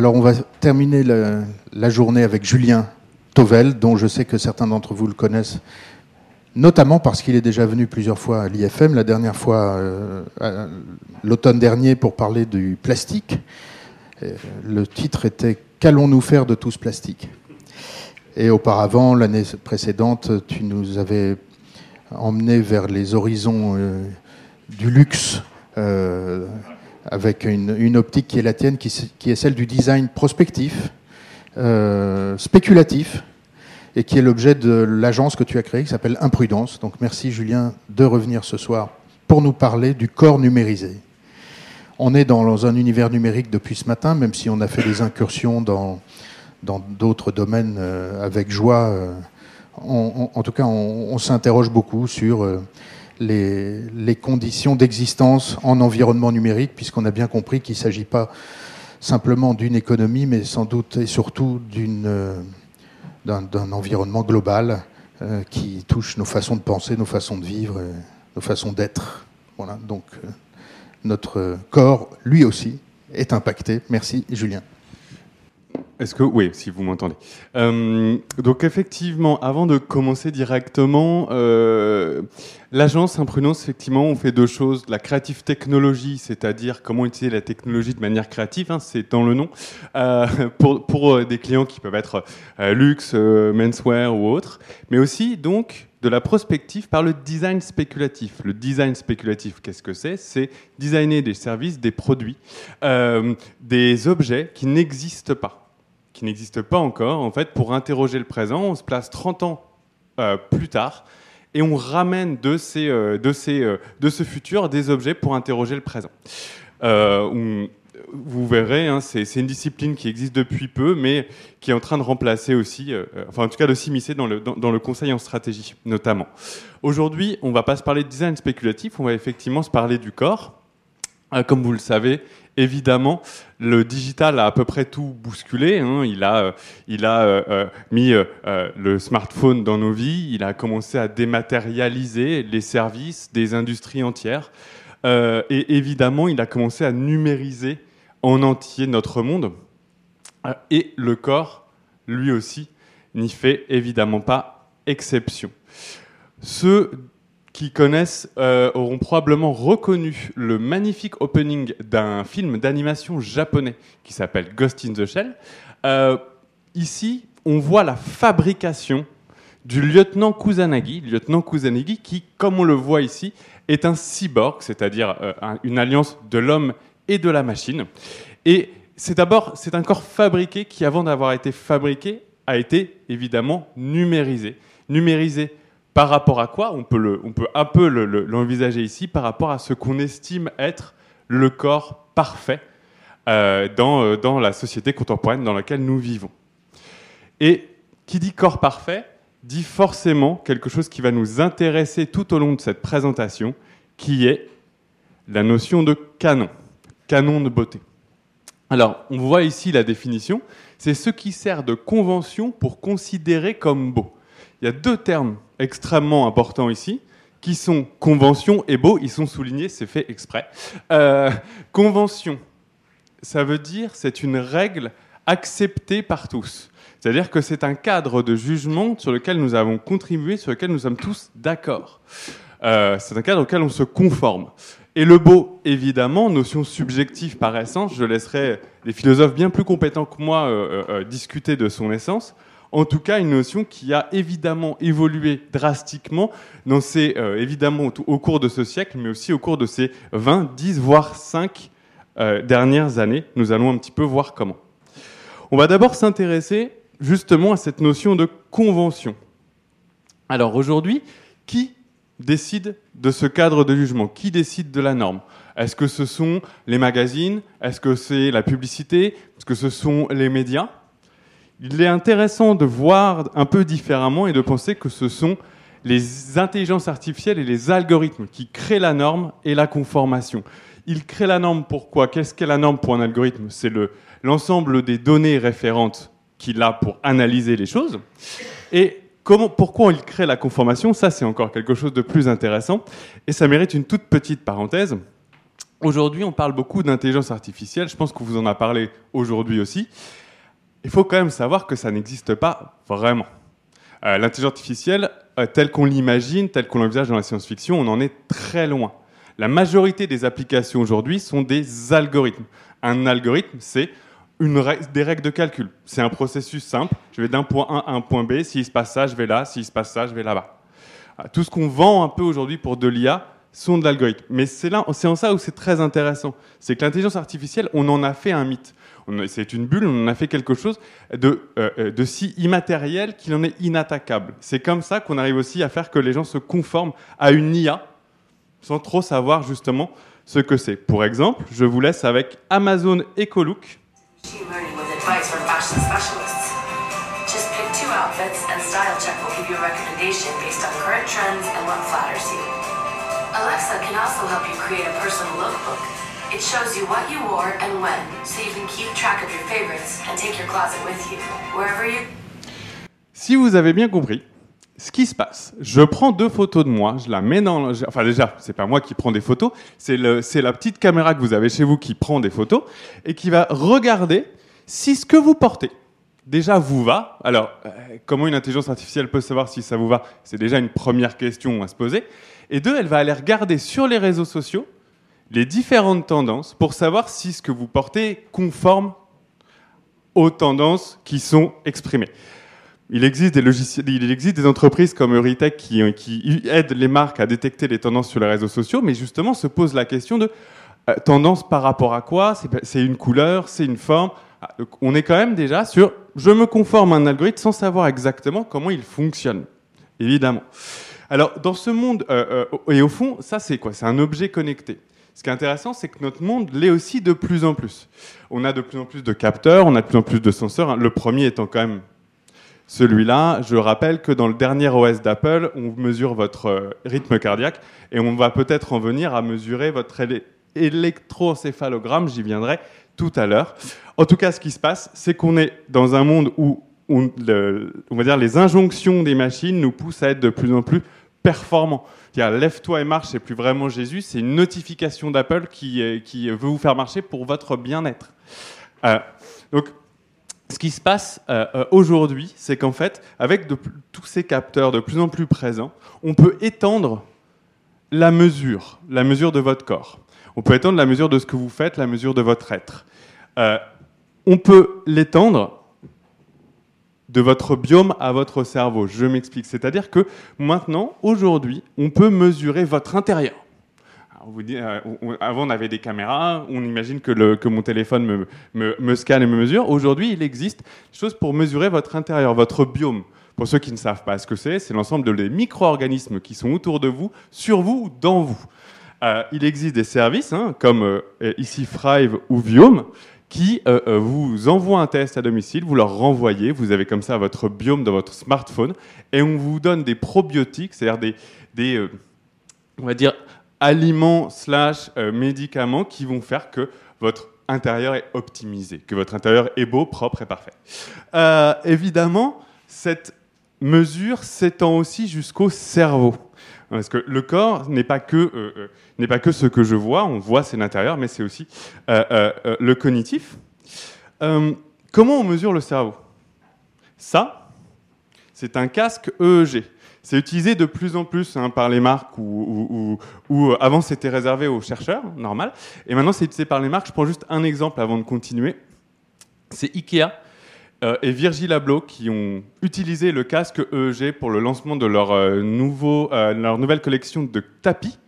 alors on va terminer la, journée avec Julien Tovel, dont je sais que certains d'entre vous le connaissent, notamment parce qu'il est déjà venu plusieurs fois à l'IFM, la dernière fois euh, l'automne dernier pour parler du plastique. Euh, le titre était Qu'allons-nous faire de tout ce plastique? Et auparavant, l'année précédente, tu nous avais emmené vers les horizons euh, du luxe avec une, optique qui est la tienne, qui, est celle du design prospectif, euh, spéculatif, et qui est l'objet de l'agence que tu as créée, qui s'appelle Imprudence. Donc merci Julien de revenir ce soir pour nous parler du corps numérisé. On est dans un univers numérique depuis ce matin, même si on a fait des incursions dans d'autres domaines euh, avec joie. Euh, en tout cas, on, s'interroge beaucoup sur les, conditions d'existence en environnement numérique, puisqu'on a bien compris qu'il ne s'agit pas simplement d'une économie, mais sans doute et surtout euh, d'un environnement global euh, qui touche nos façons de penser, nos façons de vivre, nos façons d'être. Voilà, donc euh, notre corps, lui aussi, est impacté. Merci, Julien. Est-ce que oui, si vous m'entendez. Euh, donc effectivement, avant de commencer directement, euh, l'agence Imprudence, effectivement, on fait deux choses la creative technologie, c'est-à-dire comment utiliser la technologie de manière créative, hein, c'est dans le nom, euh, pour, des clients qui peuvent être luxe, menswear ou autres, mais aussi donc de la prospective par le design spéculatif. Le design spéculatif, qu'est-ce que c'est? C'est designer des services, des produits, des objets qui n'existent pas qui n'existe pas encore, en fait, pour interroger le présent. On se place 30 ans euh, plus tard et on ramène de, ces, euh, de, ces, euh, de ce futur des objets pour interroger le présent. vous verrez, hein, c'est une discipline qui existe depuis peu, mais qui est en train de remplacer aussi, enfin en tout cas de s'immiscer dans le, dans, le conseil en stratégie, notamment. Aujourd'hui, on ne va pas se parler de design spéculatif, on va effectivement se parler du corps. Comme vous le savez, évidemment, le digital a à peu près tout bousculé. Hein. Il a, euh, il a euh, euh, mis le smartphone dans nos vies. Il a commencé à dématérialiser les services des industries entières. et évidemment, il a commencé à numériser en entier notre monde. Et le corps, lui aussi, n'y fait évidemment pas exception. Ce qui connaissent euh, auront probablement reconnu le magnifique opening d'un film d'animation japonais qui s'appelle Ghost in the Shell. Euh, ici, on voit la fabrication du lieutenant Kusanagi, lieutenant Kusanagi qui, comme on le voit ici, est un cyborg, c'est-à-dire euh, une alliance de l'homme et de la machine. Et c'est d'abord, c'est un corps fabriqué qui, avant d'avoir été fabriqué, a été évidemment numérisé. Numérisé par rapport à quoi on peut, on peut un peu l'envisager ici, par rapport à ce qu'on estime être le corps parfait euh, dans, euh, dans la société contemporaine dans laquelle nous vivons. Et qui dit corps parfait dit forcément quelque chose qui va nous intéresser tout au long de cette présentation, qui est la notion de canon, canon de beauté. Alors, on voit ici la définition, c'est ce qui sert de convention pour considérer comme beau. Il y a deux termes extrêmement importants ici, qui sont convention et beau. Ils sont soulignés, c'est fait exprès. Euh, convention, ça veut dire c'est une règle acceptée par tous. C'est-à-dire que c'est un cadre de jugement sur lequel nous avons contribué, sur lequel nous sommes tous d'accord. Euh, c'est un cadre auquel on se conforme. Et le beau, évidemment, notion subjective par essence, je laisserai les philosophes bien plus compétents que moi euh, discuter de son essence en tout cas une notion qui a évidemment évolué drastiquement dans ces, euh, évidemment au, cours de ce siècle, mais aussi au cours de ces 20, 10, voire 5 euh, dernières années. Nous allons un petit peu voir comment. On va d'abord s'intéresser justement à cette notion de convention. Alors aujourd'hui, qui décide de ce cadre de jugement? Qui décide de la norme? Est-ce que ce sont les magazines? Est-ce que c'est la publicité? Est-ce que ce sont les médias? Il est intéressant de voir un peu différemment et de penser que ce sont les intelligences artificielles et les algorithmes qui créent la norme et la conformation. Ils créent la norme pourquoi? Qu'est-ce qu'est la norme pour un algorithme? C'est l'ensemble des données référentes qu'il a pour analyser les choses. Et pourquoi il crée la conformation? Ça, c'est encore quelque chose de plus intéressant. Et ça mérite une toute petite parenthèse. Aujourd'hui, on parle beaucoup d'intelligence artificielle. Je pense qu'on vous en a parlé aujourd'hui aussi. Il faut quand même savoir que ça n'existe pas vraiment. Euh, l'intelligence artificielle, euh, telle qu'on l'imagine, telle qu'on l'envisage dans la science-fiction, on en est très loin. La majorité des applications aujourd'hui sont des algorithmes. Un algorithme, c'est des règles de calcul. C'est un processus simple. Je vais d'un point A à un point B. S'il se passe ça, je vais là. S'il se passe ça, je vais là-bas. Euh, tout ce qu'on vend un peu aujourd'hui pour de l'IA sont de l'algorithme. Mais c'est c'est en ça où c'est très intéressant. C'est que l'intelligence artificielle, on en a fait un mythe c'est une bulle, on a fait quelque chose de, euh, euh, de si immatériel qu'il en est inattaquable. C'est comme ça qu'on arrive aussi à faire que les gens se conforment à une IA sans trop savoir justement ce que c'est. Pour exemple, je vous laisse avec Amazon Ecolook. Alexa can also help you create a personal lookbook It shows you what you wore and when, so you can keep track of your favorites and take your closet with you, wherever you... Si vous avez bien compris, ce qui se passe, je prends deux photos de moi, je la mets dans. Enfin, déjà, c'est pas moi qui prends des photos, c'est la petite caméra que vous avez chez vous qui prend des photos et qui va regarder si ce que vous portez déjà vous va. Alors, euh, comment une intelligence artificielle peut savoir si ça vous va? C'est déjà une première question à se poser. Et deux, elle va aller regarder sur les réseaux sociaux les différentes tendances pour savoir si ce que vous portez conforme aux tendances qui sont exprimées. Il existe des, logiciels, il existe des entreprises comme Euritech qui, qui, aident les marques à détecter les tendances sur les réseaux sociaux, mais justement se pose la question de euh, tendance par rapport à quoi? C'est une couleur, c'est une forme? Ah, on est quand même déjà sur je me conforme à un algorithme sans savoir exactement comment il fonctionne, évidemment. Alors, dans ce monde, euh, euh, et au fond, ça c'est quoi? C'est un objet connecté. Ce qui est intéressant, c'est que notre monde l'est aussi de plus en plus. On a de plus en plus de capteurs, on a de plus en plus de senseurs. Le premier étant quand même celui-là. Je rappelle que dans le dernier OS d'Apple, on mesure votre euh, rythme cardiaque et on va peut-être en venir à mesurer votre électrocéphalogramme. J'y viendrai tout à l'heure. En tout cas, ce qui se passe, c'est qu'on est dans un monde où va dire les injonctions des machines nous poussent à être de plus en plus performants lève-toi et marche, c'est plus vraiment Jésus, c'est une notification d'Apple qui, euh, qui veut vous faire marcher pour votre bien-être. Euh, donc, ce qui se passe euh, aujourd'hui, c'est qu'en fait, avec tous ces capteurs de plus en plus présents, on peut étendre la mesure, la mesure de votre corps. On peut étendre la mesure de ce que vous faites, la mesure de votre être. on peut l'étendre de votre biome à votre cerveau. Je m'explique. C'est-à-dire que maintenant, aujourd'hui, on peut mesurer votre intérieur. euh, avant, on avait des caméras, on imagine que, mon téléphone me, me, scanne et me mesure. Aujourd'hui, il existe des choses pour mesurer votre intérieur, votre biome. Pour ceux qui ne savent pas ce que c'est, c'est l'ensemble des micro-organismes qui sont autour de vous, sur vous ou dans vous. Euh, il existe des services, hein, comme euh, ici Thrive ou Viome, qui euh, euh, vous envoie un test à domicile, vous leur renvoyez, vous avez comme ça votre biome dans votre smartphone, et on vous donne des probiotiques, c'est-à-dire des, euh, on va dire, aliments slash médicaments qui vont faire que votre intérieur est optimisé, que votre intérieur est beau, propre et parfait. évidemment, cette mesure s'étend aussi jusqu'au cerveau. Parce que le corps n'est pas que euh, euh, n'est pas que ce que je vois. On voit c'est l'intérieur, mais c'est aussi euh, le cognitif. comment on mesure le cerveau? Ça, c'est un casque EEG. C'est utilisé de plus en plus hein, par les marques ou, avant c'était réservé aux chercheurs, normal. Et maintenant c'est utilisé par les marques. Je prends juste un exemple avant de continuer. C'est Ikea euh, et Virgil Abloh qui ont utilisé le casque EEG pour le lancement de leur, euh, nouveau, euh, leur nouvelle collection de tapis.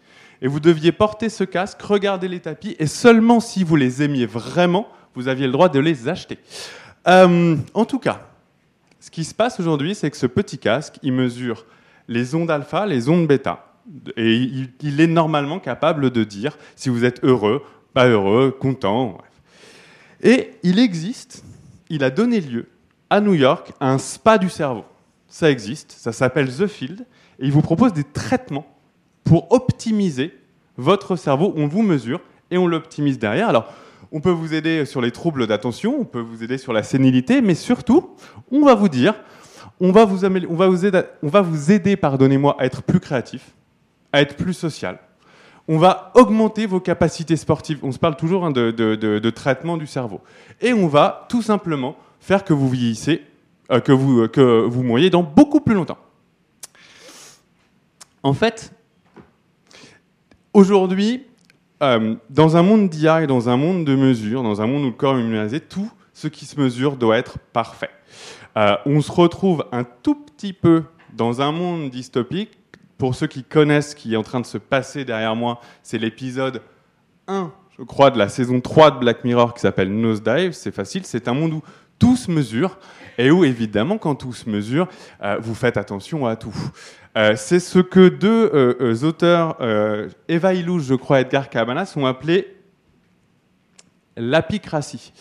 Et vous deviez porter ce casque, regarder les tapis, et seulement si vous les aimiez vraiment, vous aviez le droit de les acheter. en tout cas, ce qui se passe aujourd'hui, c'est que ce petit casque, il mesure les ondes alpha, les ondes bêta. Et il, est normalement capable de dire si vous êtes heureux, pas heureux, content. Et il existe il a donné lieu à New York à un spa du cerveau. Ça existe, ça s'appelle The Field, et il vous propose des traitements pour optimiser votre cerveau. On vous mesure et on l'optimise derrière. Alors, on peut vous aider sur les troubles d'attention, on peut vous aider sur la sénilité, mais surtout, on va vous dire, on va vous, on va vous aider, on va vous aider pardonnez-moi, à être plus créatif, à être plus social. On va augmenter vos capacités sportives. On se parle toujours hein, de, traitement du cerveau. Et on va tout simplement faire que vous vieillissez, euh, que, vous, vous mouriez dans beaucoup plus longtemps. En fait, aujourd'hui, euh, dans un monde d'IA et dans un monde de mesure, dans un monde où le corps est numérisé, tout ce qui se mesure doit être parfait. Euh, on se retrouve un tout petit peu dans un monde dystopique. Pour ceux qui connaissent ce qui est en train de se passer derrière moi, c'est l'épisode 1, je crois, de la saison 3 de Black Mirror qui s'appelle Nosedive. C'est facile, c'est un monde où tout se mesure et où, évidemment, quand tout se mesure, euh, vous faites attention à tout. Euh, c'est ce que deux euh, auteurs, Eva Illouche, je crois, Edgar Cabanas, ont appelé l'apicratie.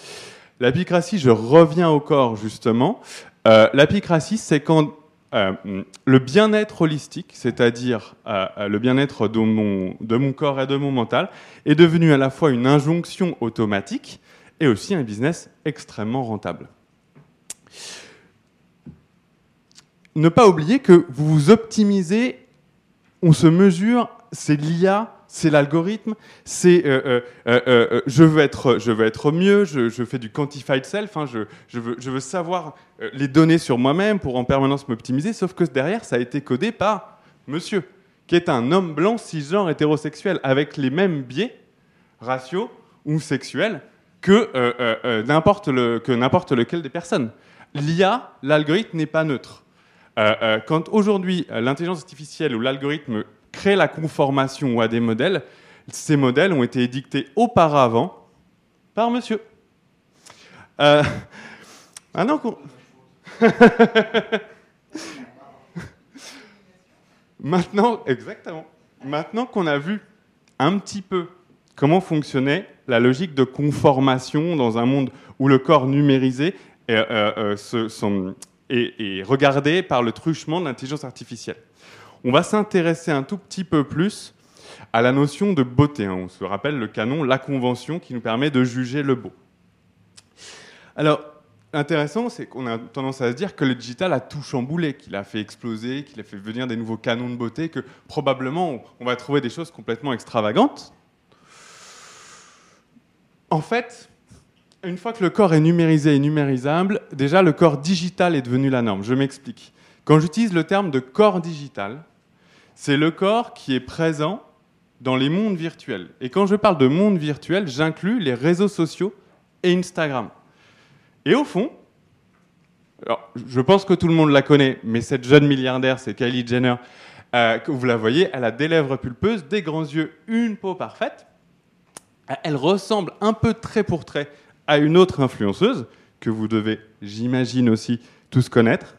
L'apicratie, je reviens au corps justement. L'apicratie, c'est quand euh, le bien-être holistique, c'est-à-dire euh, euh, le bien-être de mon, de mon corps et de mon mental, est devenu à la fois une injonction automatique et aussi un business extrêmement rentable. Ne pas oublier que vous vous optimisez, on se mesure, c'est l'IA, c'est l'algorithme, c'est euh, euh, euh, je, veux être, je veux être mieux, je, fais du quantified self, hein, je, veux, savoir les données sur moi-même pour en permanence m'optimiser, sauf que derrière, ça a été codé par monsieur, qui est un homme blanc cisgenre hétérosexuel, avec les mêmes biais raciaux ou sexuels que n'importe le, que n'importe lequel des personnes. L'IA, l'algorithme n'est pas neutre. Quand aujourd'hui l'intelligence artificielle ou l'algorithme crée la conformation à des modèles, ces modèles ont été édictés auparavant par monsieur. Euh, maintenant qu'on... exactement. Maintenant qu'on a vu un petit peu comment fonctionnait la logique de conformation dans un monde où le corps numérisé est, euh, euh, est regardé par le truchement de l'intelligence artificielle. On va s'intéresser un tout petit peu plus à la notion de beauté. hein. On se rappelle le canon, la convention qui nous permet de juger le beau. Alors, intéressant, c'est qu'on a tendance à se dire que le digital a tout chamboulé, qu'il a fait exploser, qu'il a fait venir des nouveaux canons de beauté, que probablement on va trouver des choses complètement extravagantes. En fait, une fois que le corps est numérisé et numérisable, déjà le corps digital est devenu la norme. Je m'explique. Quand j'utilise le terme de corps digital, c'est le corps qui est présent dans les mondes virtuels. Et quand je parle de monde virtuel, j'inclus les réseaux sociaux et Instagram. Et au fond, alors, je pense que tout le monde la connaît, mais cette jeune milliardaire, c'est Kylie Jenner, euh, vous la voyez, elle a des lèvres pulpeuses, des grands yeux, une peau parfaite. Elle ressemble un peu trait pour trait à une autre influenceuse que vous devez, j'imagine aussi, tous connaître.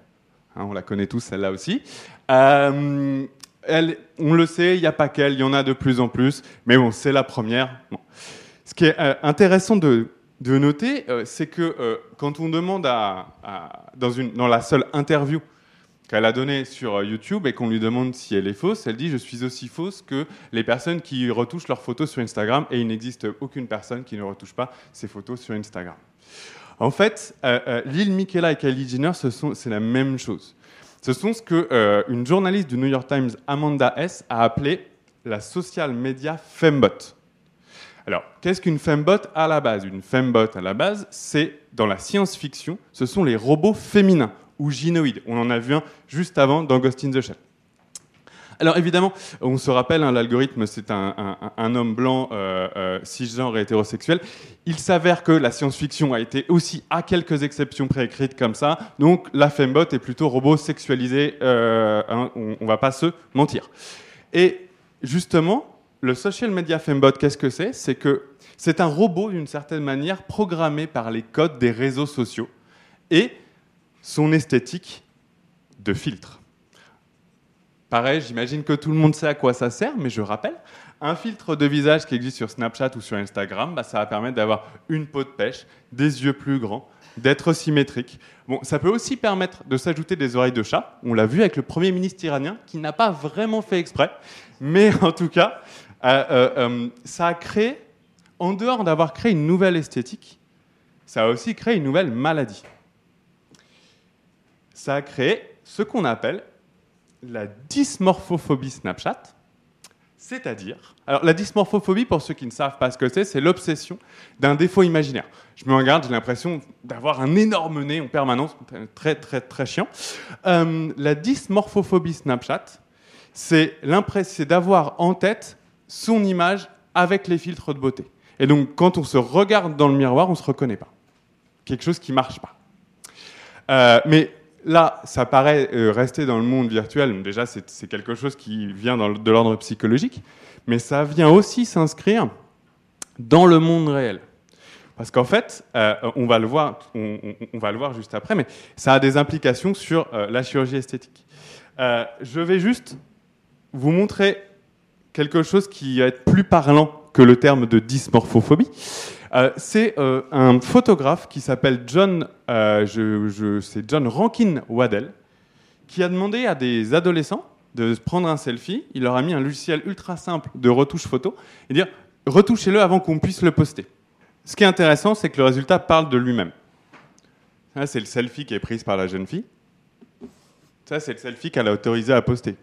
Hein, on la connaît tous, celle-là aussi. Euh, on le sait, il n'y a pas qu'elle, il y en a de plus en plus, mais bon, c'est la première. Ce qui est euh, intéressant de, noter, euh, c'est que euh, quand on demande à, dans, la seule interview qu'elle a donnée sur YouTube et qu'on lui demande si elle est fausse, elle dit Je suis aussi fausse que les personnes qui retouchent leurs photos sur Instagram et il n'existe aucune personne qui ne retouche pas ses photos sur Instagram. En fait, euh, euh, Lil Miquela et Kylie Jenner, c'est la même chose. Ce sont ce que euh, une journaliste du New York Times, Amanda S, a appelé la social media fembot. Alors, qu'est-ce qu'une fembot à la base? Une fembot à la base, c'est dans la science-fiction, ce sont les robots féminins ou gynoïdes. On en a vu un juste avant dans Ghost in the Shell. Alors évidemment, on se rappelle, hein, l'algorithme, c'est un, homme blanc, euh, euh, cisgenre et hétérosexuel. Il s'avère que la science-fiction a été aussi, à quelques exceptions préécrites comme ça. Donc la fembot est plutôt robot sexualisé, euh, hein, on, on va pas se mentir. Et justement, le social media fembot, qu'est-ce que c'est? C'est que c'est un robot, d'une certaine manière, programmé par les codes des réseaux sociaux et son esthétique de filtre. Pareil, j'imagine que tout le monde sait à quoi ça sert, mais je rappelle, un filtre de visage qui existe sur Snapchat ou sur Instagram, bah, ça va permettre d'avoir une peau de pêche, des yeux plus grands, d'être symétrique. Bon, ça peut aussi permettre de s'ajouter des oreilles de chat. On l'a vu avec le Premier ministre iranien, qui n'a pas vraiment fait exprès. Mais en tout cas, euh, euh, euh, ça a créé, en dehors d'avoir créé une nouvelle esthétique, ça a aussi créé une nouvelle maladie. Ça a créé ce qu'on appelle la dysmorphophobie Snapchat. C'est-à-dire, alors la dysmorphophobie, pour ceux qui ne savent pas ce que c'est, c'est l'obsession d'un défaut imaginaire. Je me regarde, j'ai l'impression d'avoir un énorme nez en permanence, très très très chiant. Euh, la dysmorphophobie Snapchat, c'est d'avoir en tête son image avec les filtres de beauté. Et donc, quand on se regarde dans le miroir, on ne se reconnaît pas. Quelque chose qui ne marche pas. Euh, mais là, ça paraît euh, rester dans le monde virtuel. Déjà, c'est quelque chose qui vient de l'ordre psychologique, mais ça vient aussi s'inscrire dans le monde réel. Parce qu'en fait, euh, on, va le voir, on, va le voir juste après, mais ça a des implications sur la chirurgie esthétique. je vais juste vous montrer quelque chose qui va être plus parlant que le terme de dysmorphophobie. Euh, c'est euh, un photographe qui s'appelle John, euh, je, c'est John Rankin Waddell, qui a demandé à des adolescents de prendre un selfie. Il leur a mis un logiciel ultra simple de retouche photo et dire retouchez-le avant qu'on puisse le poster. Ce qui est intéressant, c'est que le résultat parle de lui-même. Ça, c'est le selfie qui est prise par la jeune fille. Ça, c'est le selfie qu'elle a autorisé à poster.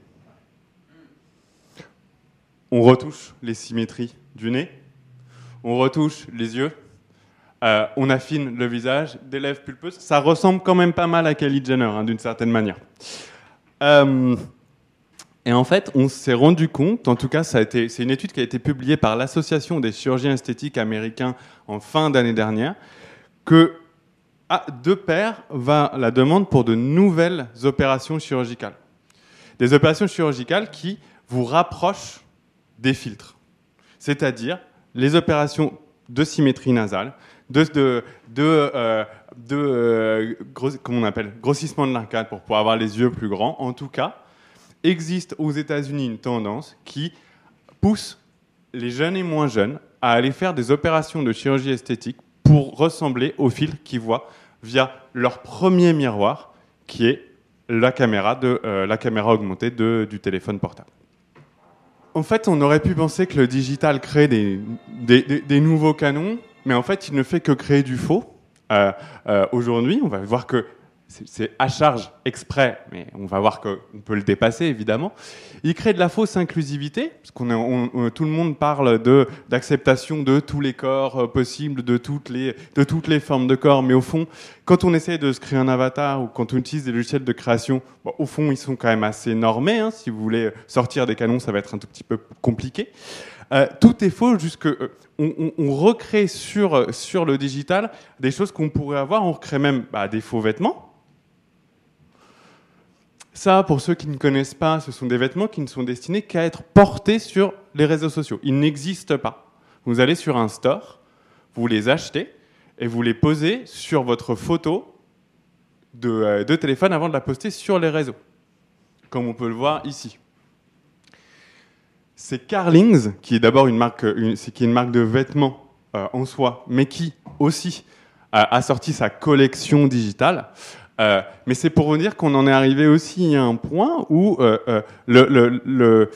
On retouche les symétries du nez, on retouche les yeux, euh, on affine le visage, des lèvres pulpeuses. Ça ressemble quand même pas mal à Kylie Jenner, hein, d'une certaine manière. Euh, et en fait, on s'est rendu compte, en tout cas, c'est une étude qui a été publiée par l'Association des chirurgiens esthétiques américains en fin d'année dernière, que à de pair va la demande pour de nouvelles opérations chirurgicales. Des opérations chirurgicales qui vous rapprochent des filtres, c'est-à-dire les opérations de symétrie nasale, de, de, de, euh, euh, on appelle, grossissement de l'arcade pour pouvoir avoir les yeux plus grands. En tout cas, existe aux États-Unis une tendance qui pousse les jeunes et moins jeunes à aller faire des opérations de chirurgie esthétique pour ressembler aux filtres qu'ils voient via leur premier miroir, qui est la caméra, de, euh, la caméra augmentée de, du téléphone portable. En fait, on aurait pu penser que le digital crée des, nouveaux canons, mais en fait, il ne fait que créer du faux. Euh, euh, aujourd'hui, on va voir que c'est à charge exprès, mais on va voir qu'on peut le dépasser évidemment. Il crée de la fausse inclusivité, parce qu'on on, tout le monde parle d'acceptation de tous les corps euh, possibles, de toutes les de toutes les formes de corps, mais au fond, quand on essaie de se créer un avatar ou quand on utilise des logiciels de création, au fond, ils sont quand même assez normés. Hein. Si vous voulez sortir des canons, ça va être un tout petit peu compliqué. Euh, tout est faux, jusque euh, on, on, recrée sur sur le digital des choses qu'on pourrait avoir. On recrée même bah, des faux vêtements ça, pour ceux qui ne connaissent pas, ce sont des vêtements qui ne sont destinés qu'à être portés sur les réseaux sociaux. Ils n'existent pas. Vous allez sur un store, vous les achetez et vous les posez sur votre photo de, euh, téléphone avant de la poster sur les réseaux, comme on peut le voir ici. C'est Carlings, qui est d'abord une marque, une marque de vêtements euh, en soi, mais qui aussi a sorti sa collection digitale. Euh, mais c'est pour vous dire qu'on en est arrivé aussi à un point où euh, euh, le,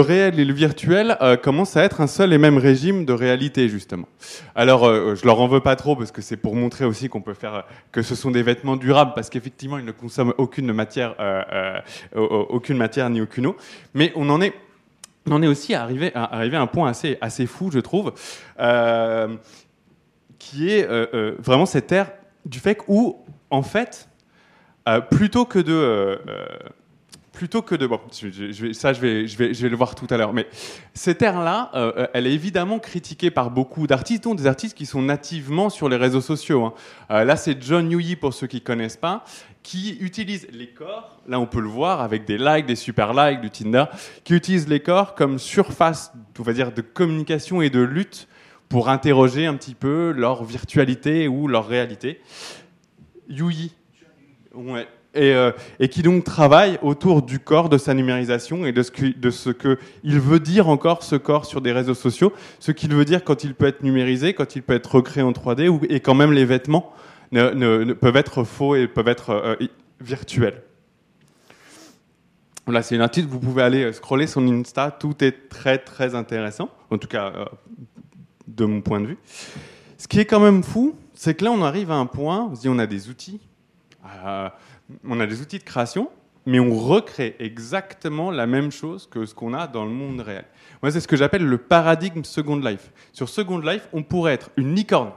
réel et le virtuel commencent à être un seul et même régime de réalité, justement. Alors, je leur en veux pas trop parce que c'est pour montrer aussi qu'on peut faire que ce sont des vêtements durables parce qu'effectivement, ils ne consomment aucune matière, aucune matière ni aucune eau. Mais on en est aussi arrivé, arrivé à un point assez, assez fou, je trouve, qui est vraiment cette ère du fait où en fait, euh, plutôt que de euh, euh, plutôt que de bon, ça je vais, je vais, je vais le voir tout à l'heure, mais cette ère-là, elle est évidemment critiquée par beaucoup d'artistes, dont des artistes qui sont nativement sur les réseaux sociaux. Hein. là, c'est John Newey pour ceux qui connaissent pas, qui utilise les corps. Là, on peut le voir avec des likes, des super likes, du Tinder, qui utilise les corps comme surface, on va dire, de communication et de lutte pour interroger un petit peu leur virtualité ou leur réalité. Yui. Euh, et, qui donc travaille autour du corps, de sa numérisation et de ce, que, il veut dire encore ce corps sur des réseaux sociaux, ce qu'il veut dire quand il peut être numérisé, quand il peut être recréé en 3D, ou, et quand même les vêtements peuvent être faux et peuvent être euh, virtuels. Voilà, c'est une artiste, vous pouvez aller scroller son Insta, tout est très très intéressant, en tout cas euh, de mon point de vue. Ce qui est quand même fou, c'est que là, on arrive à un point, on on a des outils, euh, on a des outils de création, mais on recrée exactement la même chose que ce qu'on a dans le monde réel. Moi, c'est ce que j'appelle le paradigme Second Life. Sur Second Life, on pourrait être une licorne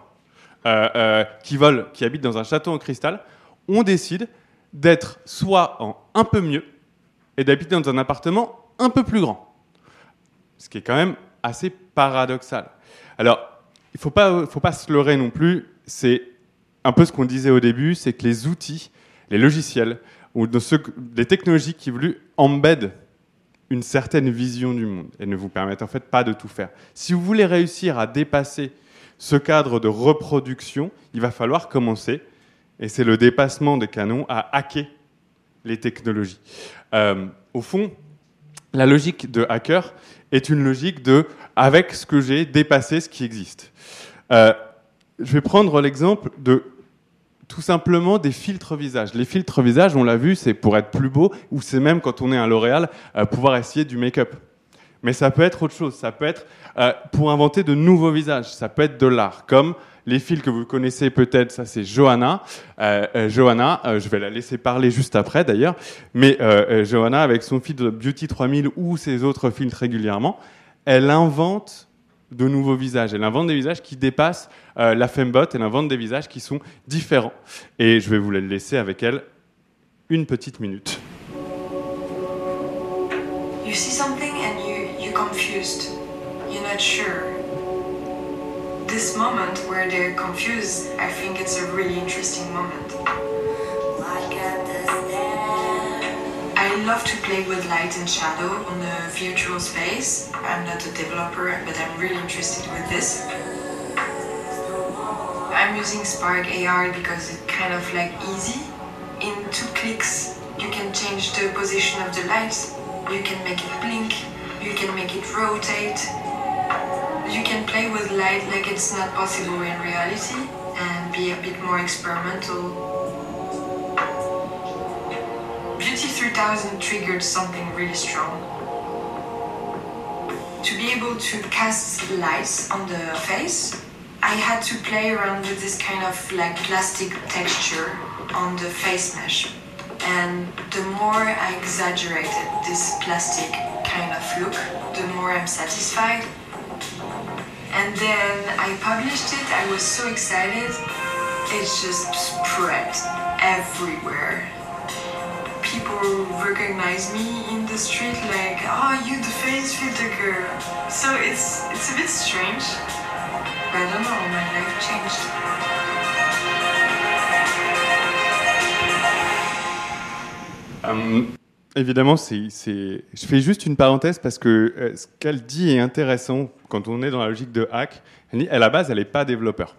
euh, euh, qui vole, qui habite dans un château en cristal. On décide d'être soit en un peu mieux et d'habiter dans un appartement un peu plus grand. Ce qui est quand même assez paradoxal. Alors, il ne faut pas, se leurrer non plus. C'est un peu ce qu'on disait au début, c'est que les outils, les logiciels, ou les technologies qui voulu embed une certaine vision du monde et ne vous permettent en fait pas de tout faire. Si vous voulez réussir à dépasser ce cadre de reproduction, il va falloir commencer, et c'est le dépassement des canons, à hacker les technologies. Euh, au fond, la logique de hacker est une logique de, avec ce que j'ai, dépasser ce qui existe. Euh, je vais prendre l'exemple de tout simplement des filtres visage. Les filtres visage, on l'a vu, c'est pour être plus beau, ou c'est même quand on est un L'Oréal, euh, pouvoir essayer du make-up. Mais ça peut être autre chose, ça peut être euh, pour inventer de nouveaux visages, ça peut être de l'art, comme les fils que vous connaissez peut-être, ça c'est Johanna. Euh, Johanna, je vais la laisser parler juste après d'ailleurs, mais Johanna avec son filtre Beauty 3000 ou ses autres filtres régulièrement, elle invente de nouveaux visages. Elle invente des visages qui dépassent euh, la fembot, elle invente des visages qui sont différents. Et je vais vous les laisser avec elle une petite minute. You see something and you you confused. You're not sure. This moment where they're confused, I think it's a really interesting moment. I love to play with light and shadow on a virtual space. I'm not a developer, but I'm really interested with this. I'm using Spark AR because it's kind of like easy. In two clicks, you can change the position of the lights. You can make it blink. You can make it rotate. You can play with light like it's not possible in reality and be a bit more experimental Beauty 3000 triggered something really strong. To be able to cast lights on the face, I had to play around with this kind of like plastic texture on the face mesh. And the more I exaggerated this plastic kind of look, the more I'm satisfied. And then I published it, I was so excited. It just spread everywhere people recognize me in the street like, oh, you the face filter girl. So it's, it's a bit strange. I don't know, my life changed. Um, évidemment, je fais juste une parenthèse parce que euh, ce qu'elle dit est intéressant quand on est dans la logique de hack. Elle dit, à la base, elle n'est pas développeur.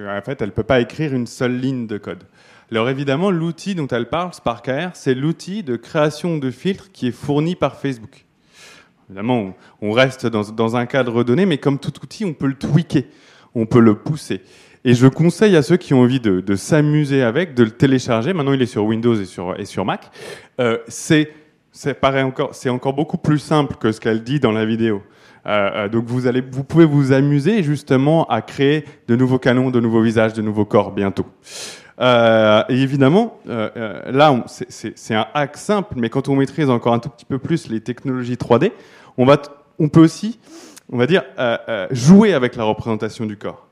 En fait, elle ne peut pas écrire une seule ligne de code. Alors évidemment, l'outil dont elle parle, SparkAR, c'est l'outil de création de filtres qui est fourni par Facebook. Évidemment, on reste dans, un cadre donné, mais comme tout outil, on peut le tweaker, on peut le pousser. Et je conseille à ceux qui ont envie de, s'amuser avec, de le télécharger. Maintenant, il est sur Windows et sur, et sur Mac. Euh, c'est encore, beaucoup plus simple que ce qu'elle dit dans la vidéo. Euh, euh, donc vous, allez, vous pouvez vous amuser justement à créer de nouveaux canons, de nouveaux visages, de nouveaux corps bientôt. Euh, et évidemment, là, c'est un hack simple, mais quand on maîtrise encore un tout petit peu plus les technologies 3D, on, va on peut aussi, on va dire, jouer avec la représentation du corps.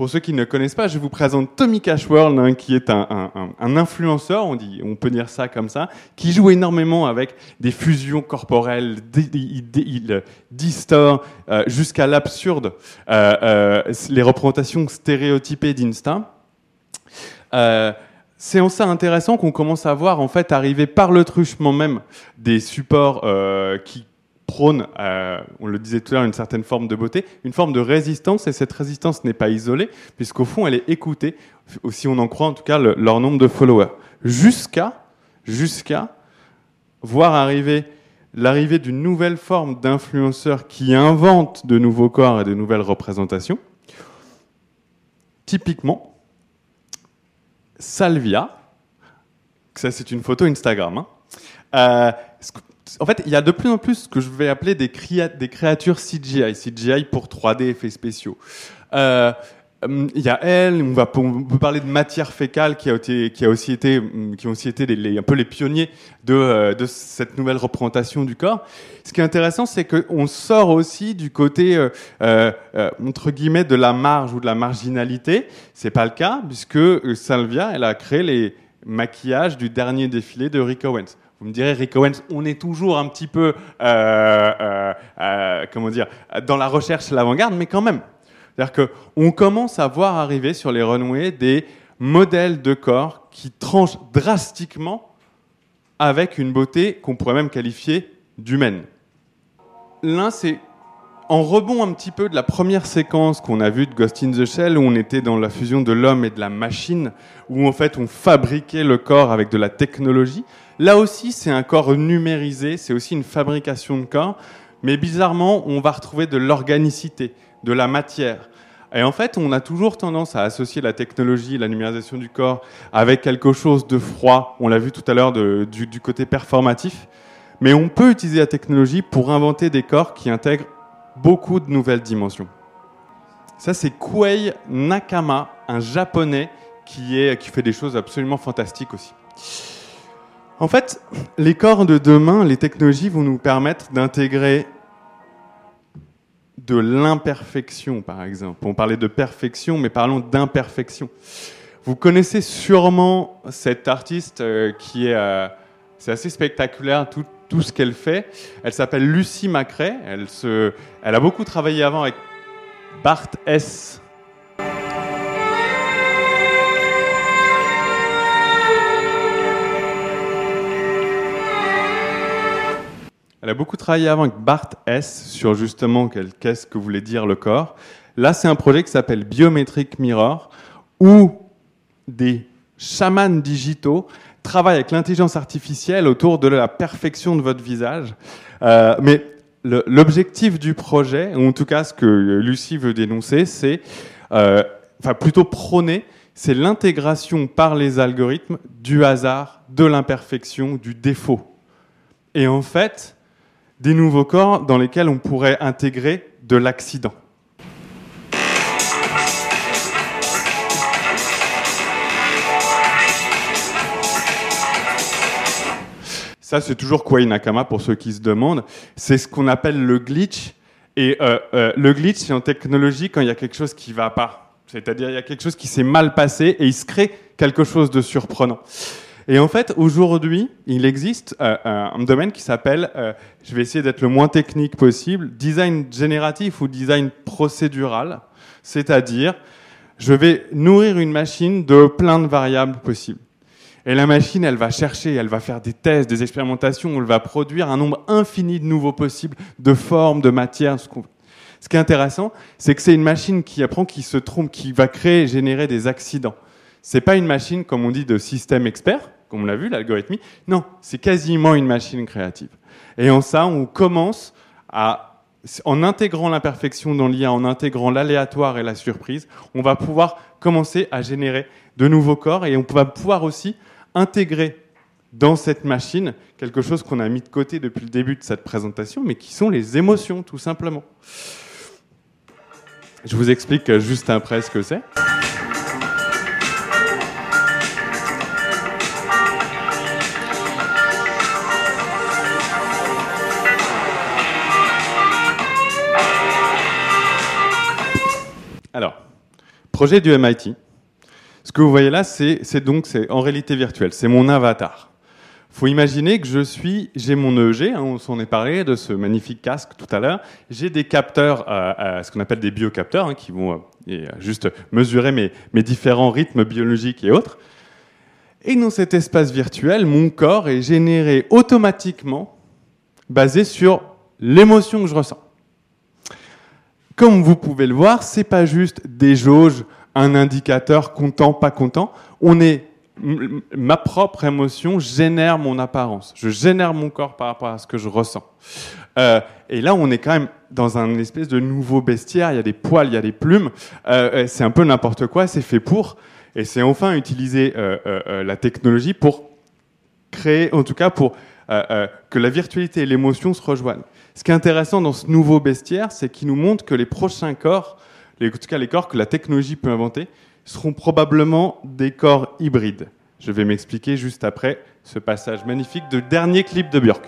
Pour ceux qui ne connaissent pas, je vous présente Tommy Cashworld, hein, qui est un, influenceur, on, dit, on peut dire ça comme ça, qui joue énormément avec des fusions corporelles, il distord euh, jusqu'à l'absurde les représentations stéréotypées d'Insta. Euh, c'est en ça intéressant qu'on commence à voir en fait arriver par le truchement même des supports euh, qui prônent, euh, on le disait tout à l'heure, une certaine forme de beauté, une forme de résistance, et cette résistance n'est pas isolée, puisqu'au fond elle est écoutée, si on en croit en tout cas leur nombre de followers, jusqu'à voir arriver l'arrivée d'une nouvelle forme d'influenceurs qui inventent de nouveaux corps et de nouvelles représentations. Typiquement, Salvia. Ça, c'est une photo Instagram. Hein. Euh, en fait, il y a de plus en plus ce que je vais appeler des, créatures CGI. CGI pour 3D, effets spéciaux. Euh, Hum, Il y a elle, on, va, peut parler de matière fécale qui a, été, qui a aussi été, hum, qui ont aussi été un peu les pionniers de, euh, de cette nouvelle représentation du corps. Ce qui est intéressant, c'est qu'on sort aussi du côté euh, entre guillemets de la marge ou de la marginalité. C'est pas le cas puisque Salvia, elle a créé les maquillages du dernier défilé de Rick Owens. Vous me direz, Rick Owens, on est toujours un petit peu, euh, euh, euh, comment dire, dans la recherche l'avant-garde, mais quand même. C'est-à-dire qu'on commence à voir arriver sur les runways des modèles de corps qui tranchent drastiquement avec une beauté qu'on pourrait même qualifier d'humaine. L'un, c'est en rebond un petit peu de la première séquence qu'on a vue de Ghost in the Shell, où on était dans la fusion de l'homme et de la machine, où en fait on fabriquait le corps avec de la technologie. Là aussi, c'est un corps numérisé, c'est aussi une fabrication de corps, mais bizarrement, on va retrouver de l'organicité, de la matière. Et en fait, on a toujours tendance à associer la technologie, la numérisation du corps, avec quelque chose de froid. On l'a vu tout à l'heure du, côté performatif. Mais on peut utiliser la technologie pour inventer des corps qui intègrent beaucoup de nouvelles dimensions. Ça, c'est Kuei Nakama, un japonais qui fait des choses absolument fantastiques aussi. En fait, les corps de demain, les technologies vont nous permettre d'intégrer de l'imperfection, par exemple. On parlait de perfection, mais parlons d'imperfection. Vous connaissez sûrement cette artiste euh, qui est, euh, c'est assez spectaculaire tout, tout ce qu'elle fait. Elle s'appelle Lucie Macrae. Elle se, elle a beaucoup travaillé avant avec Bart S. Elle a beaucoup travaillé avant avec Bart S sur justement qu'est-ce que voulait dire le corps. Là, c'est un projet qui s'appelle Biometric Mirror, où des chamans digitaux travaillent avec l'intelligence artificielle autour de la perfection de votre visage. Euh, mais l'objectif du projet, ou en tout cas ce que Lucie veut dénoncer, c'est, euh, enfin plutôt prôner, c'est l'intégration par les algorithmes du hasard, de l'imperfection, du défaut. Et en fait, des nouveaux corps dans lesquels on pourrait intégrer de l'accident. Ça, c'est toujours Kwai Nakama pour ceux qui se demandent. C'est ce qu'on appelle le glitch. Et euh, euh, le glitch, c'est en technologie quand il y a quelque chose qui va pas. C'est-à-dire, il y a quelque chose qui s'est mal passé et il se crée quelque chose de surprenant. Et en fait, aujourd'hui, il existe euh, un domaine qui s'appelle, euh, je vais essayer d'être le moins technique possible, design génératif ou design procédural. C'est-à-dire, je vais nourrir une machine de plein de variables possibles. Et la machine, elle va chercher, elle va faire des tests, des expérimentations, elle va produire un nombre infini de nouveaux possibles, de formes, de matières. Ce, qu'on ce qui est intéressant, c'est que c'est une machine qui apprend, qui se trompe, qui va créer et générer des accidents. C'est pas une machine, comme on dit, de système expert, comme on l'a vu, l'algorithmie. Non, c'est quasiment une machine créative. Et en ça, on commence à, en intégrant l'imperfection dans l'IA, en intégrant l'aléatoire et la surprise, on va pouvoir commencer à générer de nouveaux corps et on va pouvoir aussi intégrer dans cette machine quelque chose qu'on a mis de côté depuis le début de cette présentation, mais qui sont les émotions, tout simplement. Je vous explique juste après ce que c'est. Projet du MIT. Ce que vous voyez là, c'est donc en réalité virtuelle. C'est mon avatar. Faut imaginer que je suis, j'ai mon EEG, hein, on s'en est parlé de ce magnifique casque tout à l'heure. J'ai des capteurs, euh, euh, ce qu'on appelle des biocapteurs, hein, qui vont euh, juste mesurer mes, mes différents rythmes biologiques et autres. Et dans cet espace virtuel, mon corps est généré automatiquement, basé sur l'émotion que je ressens. Comme vous pouvez le voir, c'est pas juste des jauges, un indicateur content, pas content. On est ma propre émotion génère mon apparence. Je génère mon corps par rapport à ce que je ressens. Euh, et là, on est quand même dans un espèce de nouveau bestiaire. Il y a des poils, il y a des plumes. Euh, c'est un peu n'importe quoi. C'est fait pour. Et c'est enfin utiliser euh, la technologie pour créer, en tout cas pour que la virtualité et l'émotion se rejoignent. Ce qui est intéressant dans ce nouveau bestiaire, c'est qu'il nous montre que les prochains corps, en tout cas les corps que la technologie peut inventer, seront probablement des corps hybrides. Je vais m'expliquer juste après ce passage magnifique de dernier clip de Björk.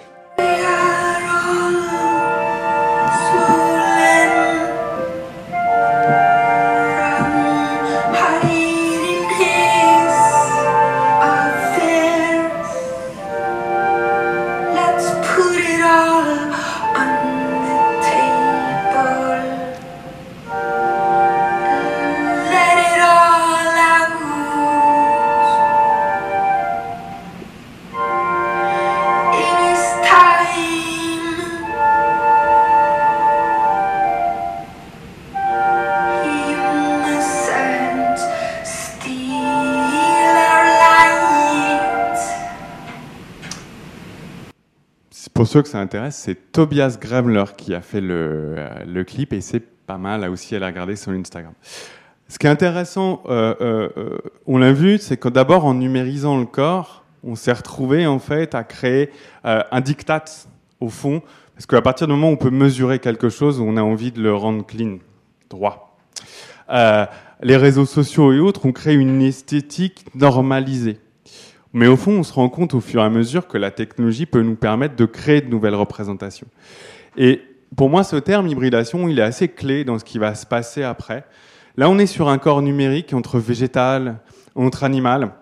Ceux que ça intéresse, c'est Tobias Gremler qui a fait le, euh, le clip et c'est pas mal là aussi à la regarder sur Instagram. Ce qui est intéressant, euh, euh, on l'a vu, c'est que d'abord en numérisant le corps, on s'est retrouvé en fait à créer un diktat au fond, parce qu'à partir du moment où on peut mesurer quelque chose, on a envie de le rendre clean, droit. Les réseaux sociaux et autres ont créé une esthétique normalisée. Mais au fond, on se rend compte au fur et à mesure que la technologie peut nous permettre de créer de nouvelles représentations. Et pour moi, ce terme hybridation, il est assez clé dans ce qui va se passer après. Là, on est sur un corps numérique entre végétal, entre animal.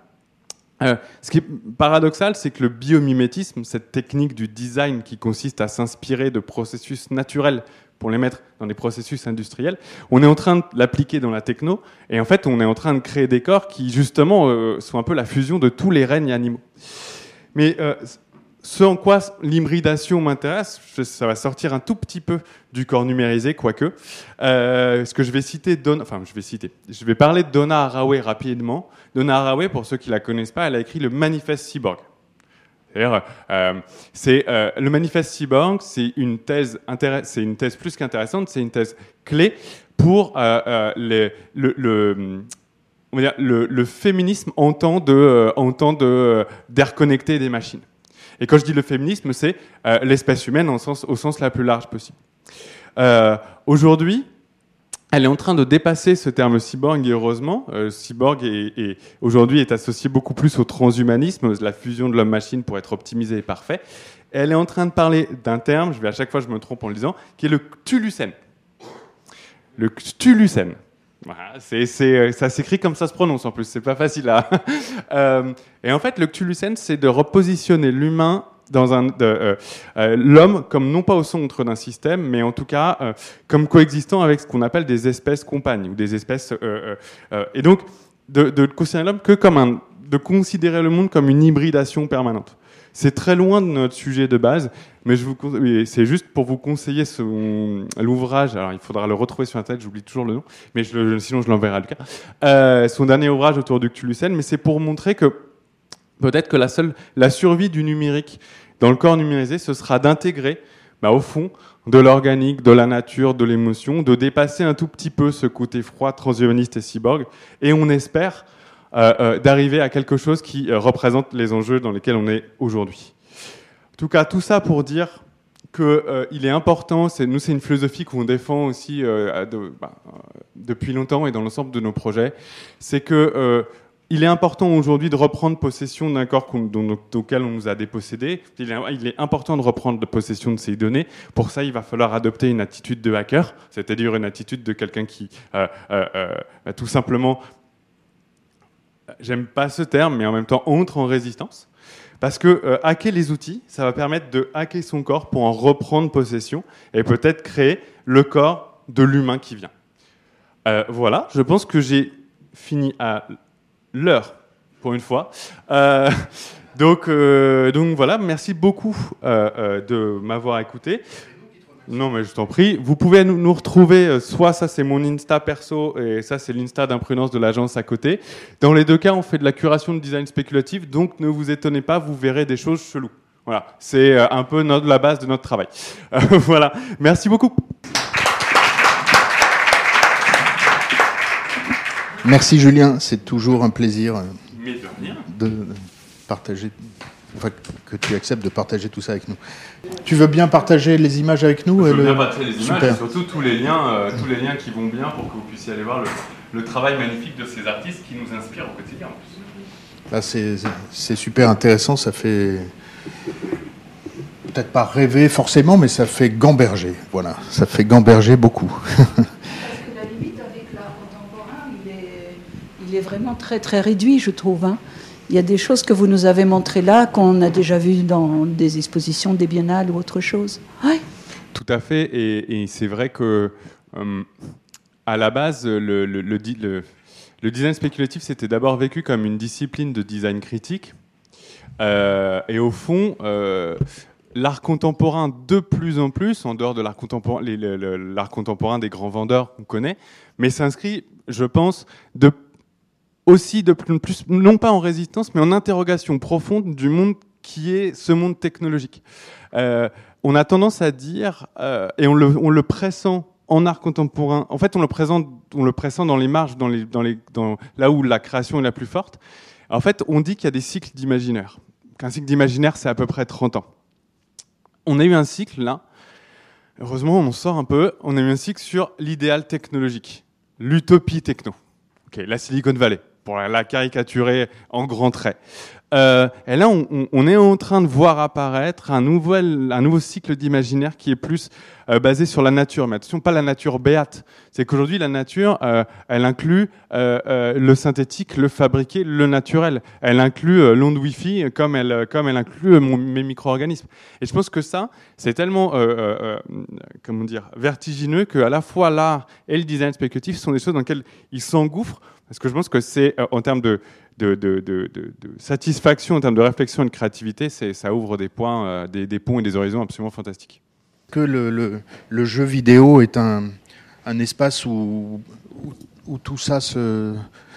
Euh, ce qui est paradoxal, c'est que le biomimétisme, cette technique du design qui consiste à s'inspirer de processus naturels pour les mettre dans des processus industriels, on est en train de l'appliquer dans la techno, et en fait, on est en train de créer des corps qui, justement, euh, sont un peu la fusion de tous les règnes animaux. Mais euh, ce en quoi l'hybridation m'intéresse, ça va sortir un tout petit peu du corps numérisé, quoique. Euh, ce que je vais citer, Don- enfin, je vais citer, je vais parler de Donna Haraway rapidement. Donna Haraway, pour ceux qui la connaissent pas, elle a écrit le Manifeste Cyborg. Euh, c'est euh, le manifeste cyborg, c'est une thèse plus qu'intéressante, c'est une thèse clé pour euh, euh, le, féminisme en temps de euh, en d'air connecté des machines. Et quand je dis le féminisme, c'est l'espèce humaine au sens la plus large possible. Aujourd'hui, elle est en train de dépasser ce terme cyborg et heureusement, euh, cyborg est, aujourd'hui est associé beaucoup plus au transhumanisme, la fusion de l'homme-machine pour être optimisé et parfait. Elle est en train de parler d'un terme, je vais à chaque fois je me trompe en le disant, qui est le Cthulhucène. Le Cthulhucène. Voilà, c'est, c'est, euh, ça s'écrit comme ça se prononce en plus, c'est pas facile à. Euh, et en fait, le Cthulhucène, c'est de repositionner l'humain dans un, euh, euh, l'homme comme non pas au centre d'un système, mais en tout cas euh, comme coexistant avec ce qu'on appelle des espèces compagnes ou des espèces. et donc, de, considérer l'homme que comme un, de considérer le monde comme une hybridation permanente. C'est très loin de notre sujet de base, mais c'est juste pour vous conseiller l'ouvrage. Alors, il faudra le retrouver sur internet. J'oublie toujours le nom, mais sinon je l'enverrai à Lucas. Euh, son dernier ouvrage autour du Cthulhucène, mais c'est pour montrer que peut-être que la seule, la survie du numérique dans le corps numérisé, ce sera d'intégrer, bah, au fond, de l'organique, de la nature, de l'émotion, de dépasser un tout petit peu ce côté froid, transhumaniste et cyborg, et on espère euh, euh, d'arriver à quelque chose qui euh, représente les enjeux dans lesquels on est aujourd'hui. En tout cas, tout ça pour dire que euh, il est important, c'est, nous c'est une philosophie qu'on défend aussi bah, depuis longtemps et dans l'ensemble de nos projets, c'est que il est important aujourd'hui de reprendre possession d'un corps auquel on nous a dépossédé. Il est, important de reprendre possession de ces données. Pour ça, il va falloir adopter une attitude de hacker, c'est-à-dire une attitude de quelqu'un qui, euh, euh, euh, bah, tout simplement, j'aime pas ce terme, mais en même temps entre en résistance. Parce que hacker les outils, ça va permettre de hacker son corps pour en reprendre possession et peut-être créer le corps de l'humain qui vient. Voilà, je pense que j'ai fini à l'heure pour une fois. Euh, donc, euh, donc voilà, merci beaucoup euh, de m'avoir écouté. Non, mais je t'en prie. Vous pouvez nous, nous retrouver, soit ça c'est mon Insta perso et ça c'est l'Insta d'imprudence de l'agence à côté. Dans les deux cas, on fait de la curation de design spéculatif, donc ne vous étonnez pas, vous verrez des choses cheloues. Voilà, c'est un peu notre, la base de notre travail. Voilà, merci beaucoup. Merci Julien, c'est toujours un plaisir euh, de partager enfin, que tu acceptes de partager tout ça avec nous. Tu veux bien partager les images avec nous Je et veux le- bien partager les images Super. et surtout tous les liens, euh, tous les liens qui vont bien pour que vous puissiez aller voir le, le travail magnifique de ces artistes qui nous inspirent au quotidien. en plus. Là, c'est c'est super intéressant. Ça fait peut-être pas rêver forcément, mais ça fait gamberger. Voilà, ça fait gamberger beaucoup. Parce que la limite avec l'art contemporain, il est, il est vraiment très très réduit, je trouve. hein. Il y a des choses que vous nous avez montrées là, qu'on a déjà vues dans des expositions, des biennales ou autre chose. Ouais. Tout à fait, et, c'est vrai que euh, à la base, le, design spéculatif c'était d'abord vécu comme une discipline de design critique, Euh, et au fond, euh, l'art contemporain de plus en plus, en dehors de l'art contemporain, l'art contemporain des grands vendeurs qu'on connaît, mais s'inscrit, je pense, de aussi non pas en résistance, mais en interrogation profonde du monde qui est ce monde technologique. Euh, on a tendance à dire, euh, et on le, on pressent en art contemporain, en fait on le, présente, on le pressent dans les marges, dans les, dans les, dans, là où la création est la plus forte. En fait, on dit qu'il y a des cycles d'imaginaire. Qu'un cycle d'imaginaire, c'est à peu près 30 ans. On a eu un cycle là, heureusement on sort un peu, on a eu un cycle sur l'idéal technologique, l'utopie techno. Ok, la Silicon Valley, pour la, caricaturer en grands traits. Euh, et là, on, est en train de voir apparaître un, nouvel, un nouveau cycle d'imaginaire qui est plus euh, basé sur la nature. Mais attention, pas la nature béate. C'est qu'aujourd'hui, la nature, euh, elle inclut le synthétique, le fabriqué, le naturel. Elle inclut l'onde Wi-Fi comme elle, comme elle inclut mes micro-organismes. Et je pense que ça, c'est tellement, comment dire, vertigineux qu'à la fois l'art et le design spéculatif sont des choses dans lesquelles ils s'engouffrent. Parce que je pense que c'est, euh, en termes de, satisfaction, en termes de réflexion et de créativité, ça ouvre euh, des, ponts et des horizons absolument fantastiques. que le, le- le jeu vidéo est un, espace où, tout ça se-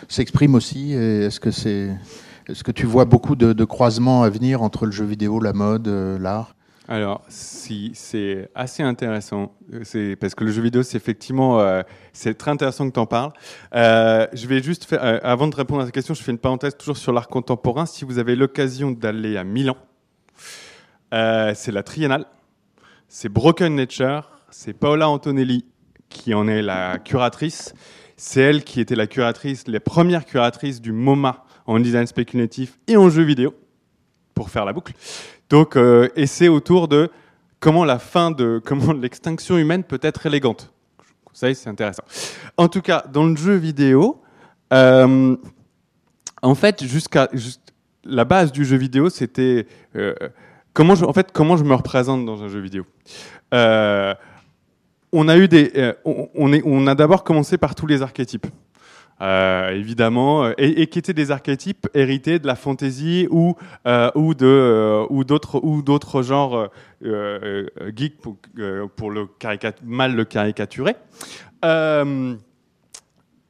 s'exprime aussi et Est-ce que, tu vois beaucoup de, de croisements à venir entre le jeu vidéo, la mode, euh, l'art? Alors, si, c'est assez intéressant. Euh, parce que le jeu vidéo, c'est effectivement, euh, c'est très intéressant que tu en parles. Euh, je vais juste faire, avant de répondre à cette question, je fais une parenthèse toujours sur l'art contemporain. Si vous avez l'occasion d'aller à Milan, c'est la Triennale, c'est Broken Nature, c'est Paola Antonelli qui en est la curatrice. C'est elle qui était la curatrice, les premières curatrices du MoMA en design spéculatif et en jeu vidéo, pour faire la boucle. Donc, euh, et c'est autour de comment la fin de, comment l'extinction humaine peut être élégante. Ça, c'est intéressant. En tout cas, dans le jeu vidéo, euh, en fait, jusqu'à la base du jeu vidéo, c'était euh, comment je, en fait, comment je me représente dans un jeu vidéo. Euh, on a eu des, on est, on a d'abord commencé par tous les archétypes. Euh, évidemment, euh, et, qui étaient des archétypes hérités de la fantasy ou euh, ou d'autres ou d'autres genres geeks pour, mal le caricaturer.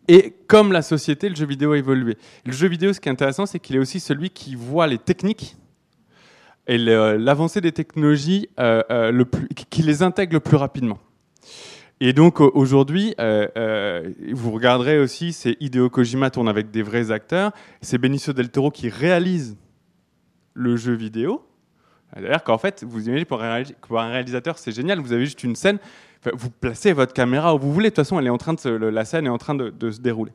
Et comme la société, le jeu vidéo a évolué. Le jeu vidéo, ce qui est intéressant, c'est qu'il est aussi celui qui voit les techniques et l'avancée des technologies le plus, qui les intègre le plus rapidement. Et donc au- aujourd'hui, euh, euh, vous regarderez aussi, c'est Hideo Kojima tourne avec des vrais acteurs, c'est Benicio del Toro qui réalise le jeu vidéo. C'est-à-dire qu'en fait, vous imaginez pour un, réalisateur, c'est génial, vous avez juste une scène, vous placez votre caméra où vous voulez, de toute façon, elle est en train de la scène est en train de, se dérouler.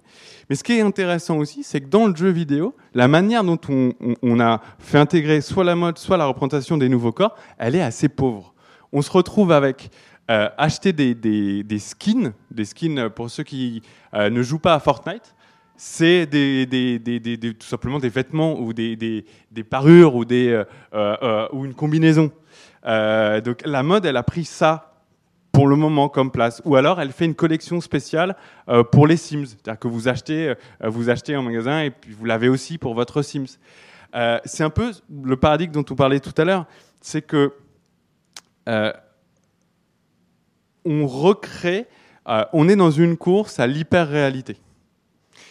Mais ce qui est intéressant aussi, c'est que dans le jeu vidéo, la manière dont on, on- on a fait intégrer soit la mode, soit la représentation des nouveaux corps, elle est assez pauvre. On se retrouve avec euh, acheter des, skins, des skins euh, pour ceux qui euh, ne jouent pas à Fortnite. C'est tout simplement des vêtements ou des, parures ou, une combinaison. Donc la mode, elle a pris ça pour le moment comme place. Ou alors elle fait une collection spéciale pour les Sims. C'est-à-dire que vous achetez, euh, vous achetez en magasin et puis vous l'avez aussi pour votre Sims. C'est un peu le paradigme dont on parlait tout à l'heure. C'est que on recrée, euh, on est dans une course à l'hyper-réalité.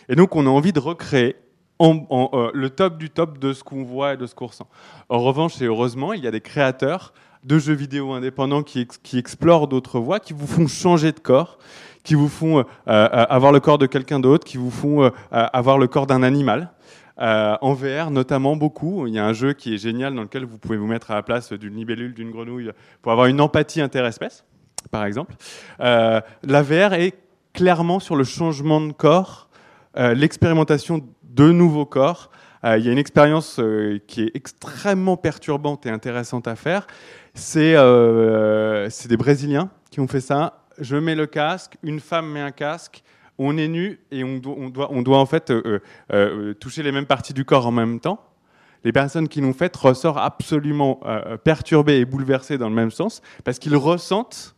Et donc on a envie de recréer euh, le top du top de ce qu'on voit et de ce qu'on ressent. En revanche, et heureusement, il y a des créateurs de jeux vidéo indépendants qui, ex- qui explorent d'autres voies, qui vous font changer de corps, qui vous font euh, avoir le corps de quelqu'un d'autre, qui vous font avoir le corps d'un animal. en VR notamment beaucoup. Il y a un jeu qui est génial dans lequel vous pouvez vous mettre à la place d'une libellule, d'une grenouille, pour avoir une empathie interespèce, par exemple. Euh, la VR est clairement sur le changement de corps, euh, l'expérimentation de nouveaux corps. il y a une expérience qui est extrêmement perturbante et intéressante à faire. C'est des Brésiliens qui ont fait ça. Je mets le casque, une femme met un casque, on est nu et on doit, on doit, en fait euh, euh, euh, toucher les mêmes parties du corps en même temps. Les personnes qui l'ont fait ressortent absolument perturbées et bouleversées dans le même sens parce qu'ils ressentent,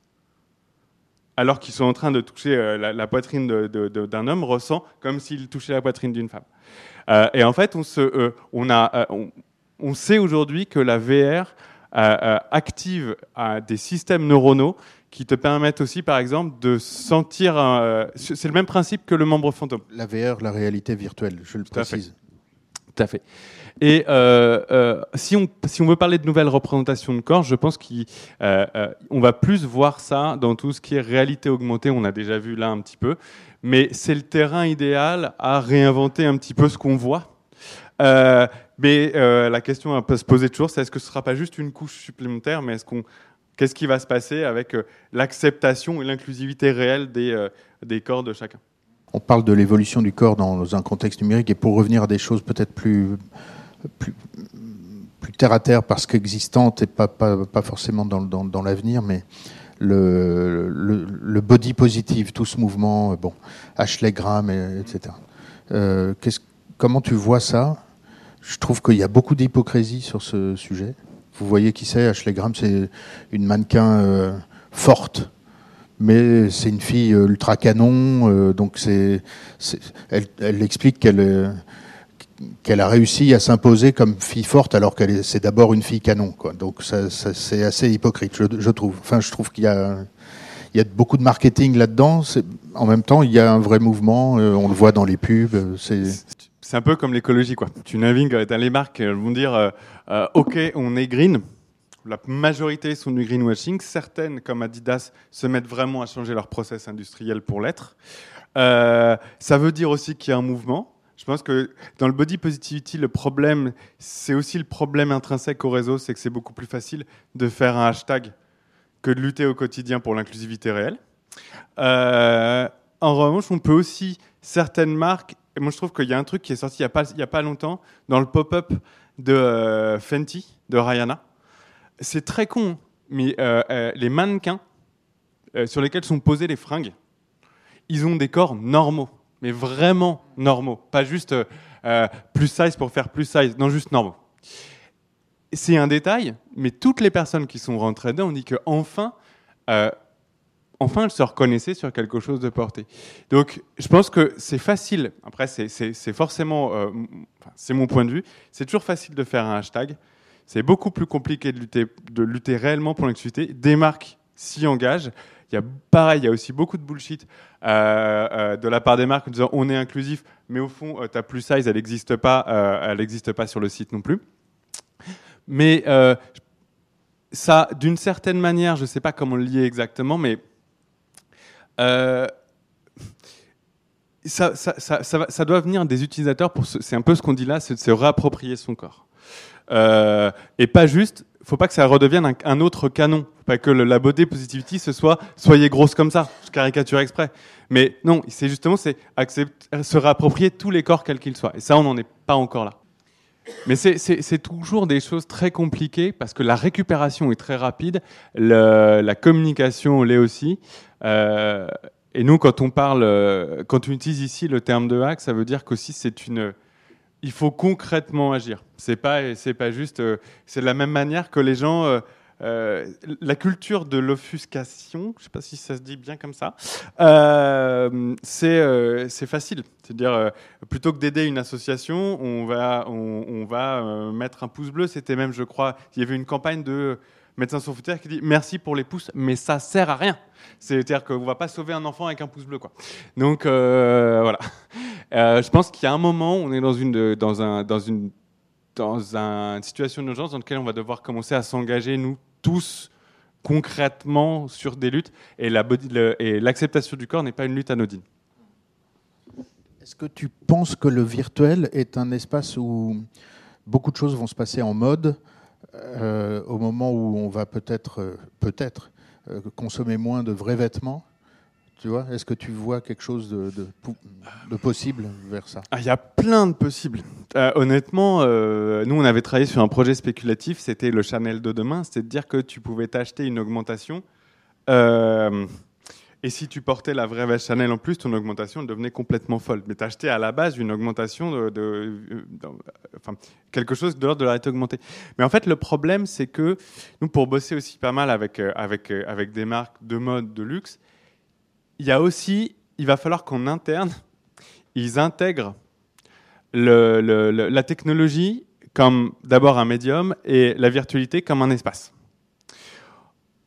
alors qu'ils sont en train de toucher la, poitrine d'un homme, ressent comme s'ils touchaient la poitrine d'une femme. et en fait, on, se, on, a, on sait aujourd'hui que la VR active des systèmes neuronaux qui te permettent aussi, par exemple, de sentir. c'est le même principe que le membre fantôme. La VR, la réalité virtuelle, je le précise. Tout à fait. Et euh, euh, si, on, veut parler de nouvelles représentations de corps, je pense qu'on euh, va plus voir ça dans tout ce qui est réalité augmentée. On a déjà vu là un petit peu. Mais c'est le terrain idéal à réinventer un petit peu ce qu'on voit. mais la question peut se poser toujours, c'est est-ce que ce ne sera pas juste une couche supplémentaire, mais est-ce qu'on Qu'est-ce qui va se passer avec l'acceptation et l'inclusivité réelle des, des corps de chacun? On parle de l'évolution du corps dans un contexte numérique et pour revenir à des choses peut-être plus, plus, terre à terre parce qu'existantes et pas, pas, pas, forcément dans, dans, dans l'avenir, mais le, le, body positive, tout ce mouvement, euh, bon, Ashley Graham, etc. Euh, comment tu vois ça? Je trouve qu'il y a beaucoup d'hypocrisie sur ce sujet. Vous voyez qui c'est? Ashley Graham, c'est une mannequin euh, forte, mais c'est une fille ultra canon. Euh, donc c'est, elle, elle, explique qu'elle qu'elle a réussi à s'imposer comme fille forte alors qu'elle c'est d'abord une fille canon. Quoi. Donc ça, c'est assez hypocrite, je, trouve. Enfin, je trouve qu'il y a il y a beaucoup de marketing là-dedans. En même temps, il y a un vrai mouvement. on le voit dans les pubs. C'est c'est un peu comme l'écologie, quoi. Tu navigues, les marques elles vont dire, euh, euh, OK, on est green. La majorité sont du greenwashing. Certaines, comme Adidas, se mettent vraiment à changer leur process industriel pour l'être. Euh, ça veut dire aussi qu'il y a un mouvement. Je pense que dans le body positivity, le problème, c'est aussi le problème intrinsèque au réseau, c'est que c'est beaucoup plus facile de faire un hashtag que de lutter au quotidien pour l'inclusivité réelle. en revanche, on peut aussi, certaines marques moi, je trouve qu'il y a un truc qui est sorti il n'y a, pas, a pas longtemps, dans le pop-up de euh, Fenty, de Rihanna. C'est très con, mais euh, euh, les mannequins sur lesquels sont posées les fringues, ils ont des corps normaux, mais vraiment normaux. Pas juste plus size pour faire plus size, non, juste normaux. C'est un détail, mais toutes les personnes qui sont rentrées dedans ont dit qu'enfin, enfin elle se reconnaissait sur quelque chose de porté. Donc je pense que c'est facile, après c'est forcément, euh, c'est mon point de vue, c'est toujours facile de faire un hashtag, c'est beaucoup plus compliqué de lutter, de lutter réellement pour l'inclusivité, des marques s'y engagent, il y a pareil, il y a aussi beaucoup de bullshit euh, euh, de la part des marques en disant on est inclusif, mais au fond ta plus size elle n'existe pas, pas sur le site non plus. Mais ça, d'une certaine manière, je ne sais pas comment le lier exactement, mais euh, ça, ça, doit venir des utilisateurs pour c'est un peu ce qu'on dit là, c'est de se réapproprier son corps. Euh, et pas juste, faut pas que ça redevienne un, autre canon, pas que la beauté positivity ce soit soyez grosse comme ça, je caricature exprès. Mais non, c'est justement c'est se réapproprier tous les corps quels qu'ils soient. Et ça, on n'en est pas encore là. Mais c'est toujours des choses très compliquées parce que la récupération est très rapide, la communication l'est aussi. Euh, et nous, quand on parle, euh, quand on utilise ici le terme de hack, ça veut dire qu'aussi c'est une, il faut concrètement agir. C'est pas, c'est pas juste, euh, c'est de la même manière que les gens. Euh, la culture de l'offuscation, je ne sais pas si ça se dit bien comme ça, euh, c'est facile. C'est-à-dire, plutôt que d'aider une association, on va, on, va mettre un pouce bleu. C'était même, je crois, il y avait une campagne de Médecins sans frontières qui dit merci pour les pouces, mais ça sert à rien. C'est-à-dire qu'on ne va pas sauver un enfant avec un pouce bleu. Quoi. Donc euh, voilà. Euh, je pense qu'il y a un moment, on est dans une, dans un, dans une, dans une situation d'urgence dans laquelle on va devoir commencer à s'engager, nous tous, concrètement sur des luttes. Et l'acceptation du corps n'est pas une lutte anodine. Est-ce que tu penses que le virtuel est un espace où beaucoup de choses vont se passer en mode euh, au moment où on va peut-être euh, peut-être consommer moins de vrais vêtements tu vois Est-ce que tu vois quelque chose de, possible vers ça? Ah, Il y a plein de possibles. Euh, honnêtement, euh, nous, on avait travaillé sur un projet spéculatif, c'était le Chanel de demain, c'était de dire que tu pouvais t'acheter une augmentation. Euh, et si tu portais la vraie veste Chanel en plus, ton augmentation devenait complètement folle. Mais t'achetais à la base une augmentation de, enfin, quelque chose de l'ordre de la réalité augmentée. Mais en fait, le problème, c'est que nous, pour bosser aussi pas mal avec, avec, avec des marques de mode, de luxe, il y a aussi, il va falloir qu'en interne, ils intègrent la technologie comme d'abord un médium et la virtualité comme un espace.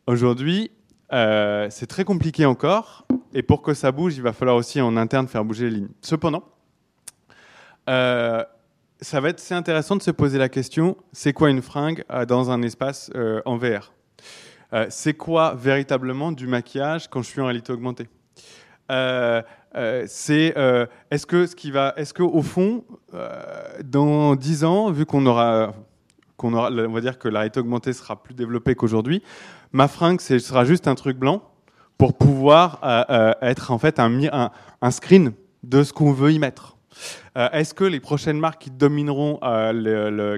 Aujourd'hui, euh, c'est très compliqué encore, et pour que ça bouge, il va falloir aussi en interne faire bouger les lignes. Cependant, euh, ça va être assez intéressant de se poser la question c'est quoi une fringue euh, dans un espace en VR C'est quoi véritablement du maquillage quand je suis en réalité augmentée? Euh, euh, c'est euh, est-ce que ce qui va, est-ce que au fond, dans 10 ans, vu qu'on aura, qu'on aura, on va dire que la réalité augmentée sera plus développée qu'aujourd'hui, ma fringue, sera juste un truc blanc pour pouvoir être en fait un, un, un screen de ce qu'on veut y mettre. Est-ce que les prochaines marques qui domineront,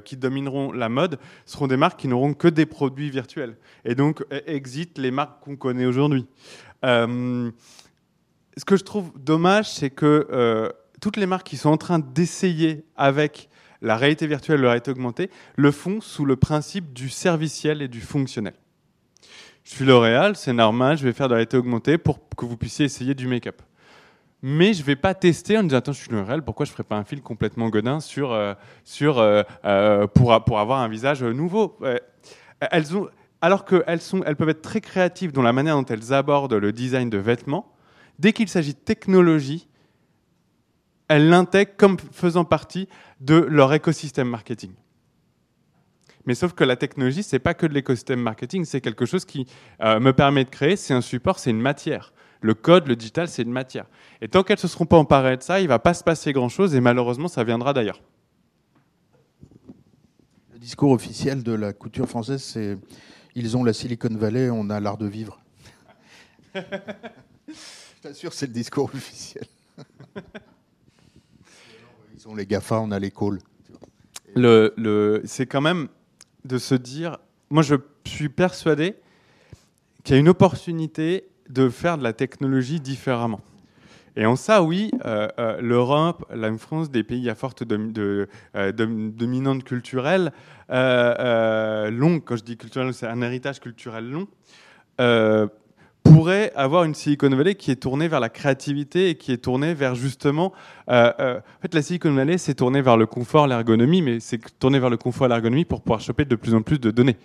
qui domineront la mode seront des marques qui n'auront que des produits virtuels Et donc, exit les marques qu'on connaît aujourd'hui? Ce que je trouve dommage, c'est que euh, toutes les marques qui sont en train d'essayer avec la réalité virtuelle, la réalité augmentée, le font sous le principe du serviciel et du fonctionnel. Je suis L'Oréal, c'est normal, je vais faire de la réalité augmentée pour que vous puissiez essayer du make-up. Mais je ne vais pas tester en disant attends, je suis L'Oréal, pourquoi je ne ferais pas un fil complètement godin sur, euh, sur, euh, pour, pour avoir un visage nouveau? Elles ont, Alors qu'elles elles peuvent être très créatives dans la manière dont elles abordent le design de vêtements, dès qu'il s'agit de technologie, elles l'intègrent comme faisant partie de leur écosystème marketing. Mais sauf que la technologie, c'est pas que de l'écosystème marketing, c'est quelque chose qui euh, me permet de créer, c'est un support, c'est une matière. Le code, le digital, c'est une matière. Et tant qu'elles ne se seront pas emparées de ça, il ne va pas se passer grand-chose et malheureusement, ça viendra d'ailleurs. Le discours officiel de la couture française, c'est ils ont la Silicon Valley, on a l'art de vivre. T'assure, c'est le discours officiel. Ils ont les GAFA, on a les calls. Le, le, c'est quand même de se dire, moi je suis persuadé qu'il y a une opportunité de faire de la technologie différemment. Et en ça, oui, euh, euh, l'Europe, la France, des pays à forte euh, dominante culturelle, long, quand je dis culturel, c'est un héritage culturel long, pourrait avoir une Silicon Valley qui est tournée vers la créativité et qui est tournée vers justement. Euh, euh, en fait, la Silicon Valley s'est tournée vers le confort, l'ergonomie, mais c'est tournée vers le confort l'ergonomie pour pouvoir choper de plus en plus de données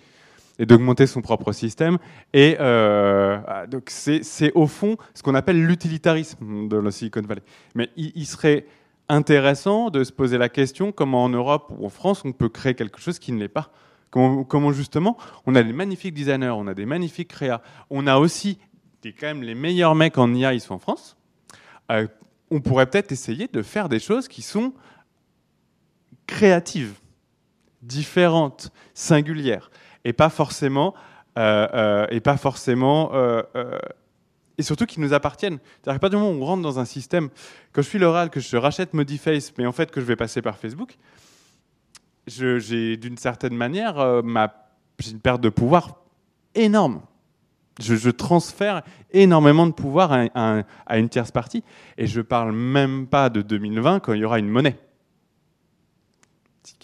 et d'augmenter son propre système. Et euh, donc, c'est au fond ce qu'on appelle l'utilitarisme de la Silicon Valley. Mais il, il, serait intéressant de se poser la question comment en Europe ou en France on peut créer quelque chose qui ne l'est pas. Comment, comment, justement, on a des magnifiques designers, on a des magnifiques créas, on a aussi des quand même les meilleurs mecs en IA, ils sont en France. Euh, on pourrait peut-être essayer de faire des choses qui sont créatives, différentes, singulières, et pas forcément, euh, euh, et pas forcément, et surtout qui nous appartiennent. C'est-à-dire qu'à partir du moment où on rentre dans un système, que je suis l'oral, que je rachète Modiface, mais en fait que je vais passer par Facebook, j'ai d'une certaine manière ma, une perte de pouvoir énorme. Je, transfère énormément de pouvoir à, une tierce partie. Et je ne parle même pas de 2020 quand il y aura une monnaie.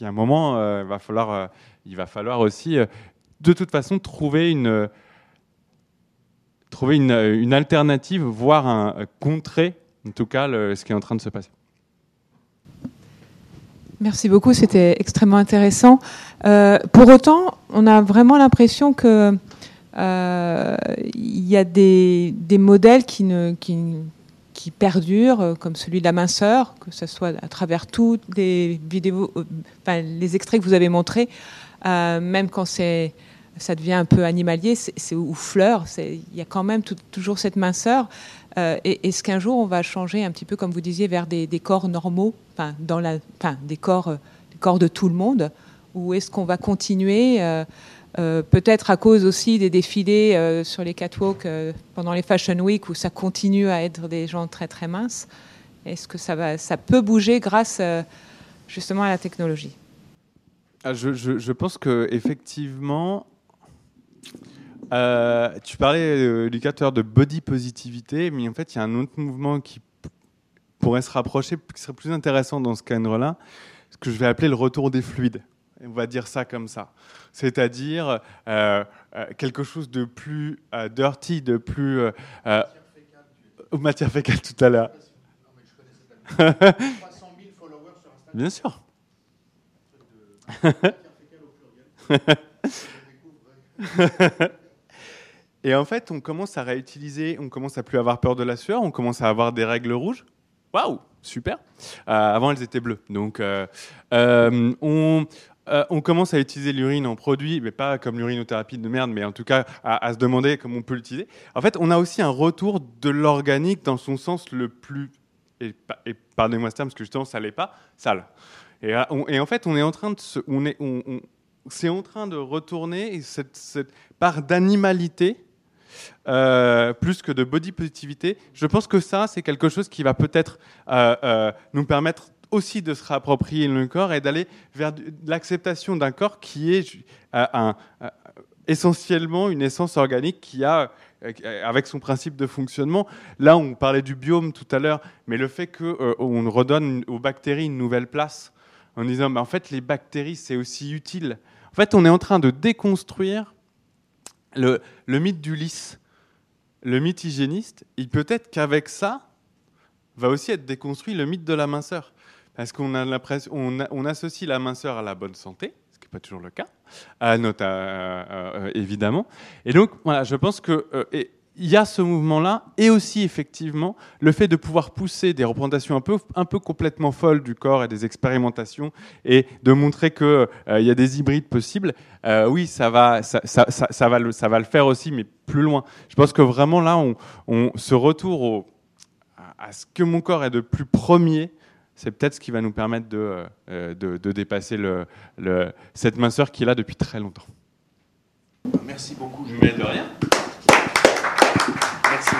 À un moment, euh, va falloir, euh, il va falloir aussi, euh, de toute façon, trouver une, trouver une, alternative, voire un, contrer, en tout cas, ce qui est en train de se passer. Merci beaucoup, c'était extrêmement intéressant. Pour autant, on a vraiment l'impression que il y a des, modèles qui, perdurent, comme celui de la minceur, que ce soit à travers toutes les les extraits que vous avez montrés, euh, même quand ça devient un peu animalier, ou fleur, il y a quand même toujours cette minceur. Euh, est-ce qu'un jour on va changer un petit peu, comme vous disiez, vers des, corps normaux, euh, des corps de tout le monde, ou est-ce qu'on va continuer peut-être à cause aussi des défilés sur les catwalks pendant les Fashion Week où ça continue à être des gens très très minces. Est-ce que ça, peut bouger grâce justement à la technologie? Ah, je, pense que effectivement, euh, tu parlais, euh, Lucas, de body positivité, mais en fait, il y a un autre mouvement qui pourrait se rapprocher, qui serait plus intéressant dans ce cadre-là, ce que je vais appeler le retour des fluides. On va dire ça comme ça. C'est-à-dire euh, quelque chose de plus dirty, de plus. matière fécale tout à l'heure. Bien sûr. Et en fait, on commence à réutiliser, on commence à plus avoir peur de la sueur, on commence à avoir des règles rouges. Waouh, super. Euh, avant, elles étaient bleues. Donc, euh, euh, on, on, commence à utiliser l'urine en produit, mais pas comme l'urinothérapie de merde, mais en tout cas à, se demander comment on peut l'utiliser. En fait, on a aussi un retour de l'organique dans son sens le plus, et, pardonnez-moi ce terme parce que justement ça l'est pas, sale. Et, et, en fait, on est en train de se, c'est en train de retourner cette, part d'animalité euh, plus que de body positivité. Je pense que ça, c'est quelque chose qui va peut-être euh, euh, nous permettre aussi de se réapproprier le corps et d'aller vers l'acceptation d'un corps qui est un, essentiellement une essence organique qui a avec son principe de fonctionnement. Là, on parlait du biome tout à l'heure, mais le fait qu'on redonne aux bactéries une nouvelle place en disant, mais en fait, les bactéries, c'est aussi utile. En fait, on est en train de déconstruire le, mythe du lisse, le mythe hygiéniste, il peut être qu'avec ça, va aussi être déconstruit le mythe de la minceur. Parce qu'on associe la minceur à la bonne santé, ce qui n'est pas toujours le cas, à euh, évidemment. Et donc, voilà, je pense que, euh, il y a ce mouvement-là, et aussi effectivement le fait de pouvoir pousser des représentations un peu, complètement folles du corps et des expérimentations, et de montrer qu'il euh, y a des hybrides possibles, euh, oui, ça va, le, faire aussi, mais plus loin. Je pense que vraiment là, on, on se retour à ce que mon corps est de plus premier, c'est peut-être ce qui va nous permettre euh, de, de, dépasser le, le, cette minceur qui est là depuis très longtemps. Merci beaucoup, je Jumel, de rien. Merci.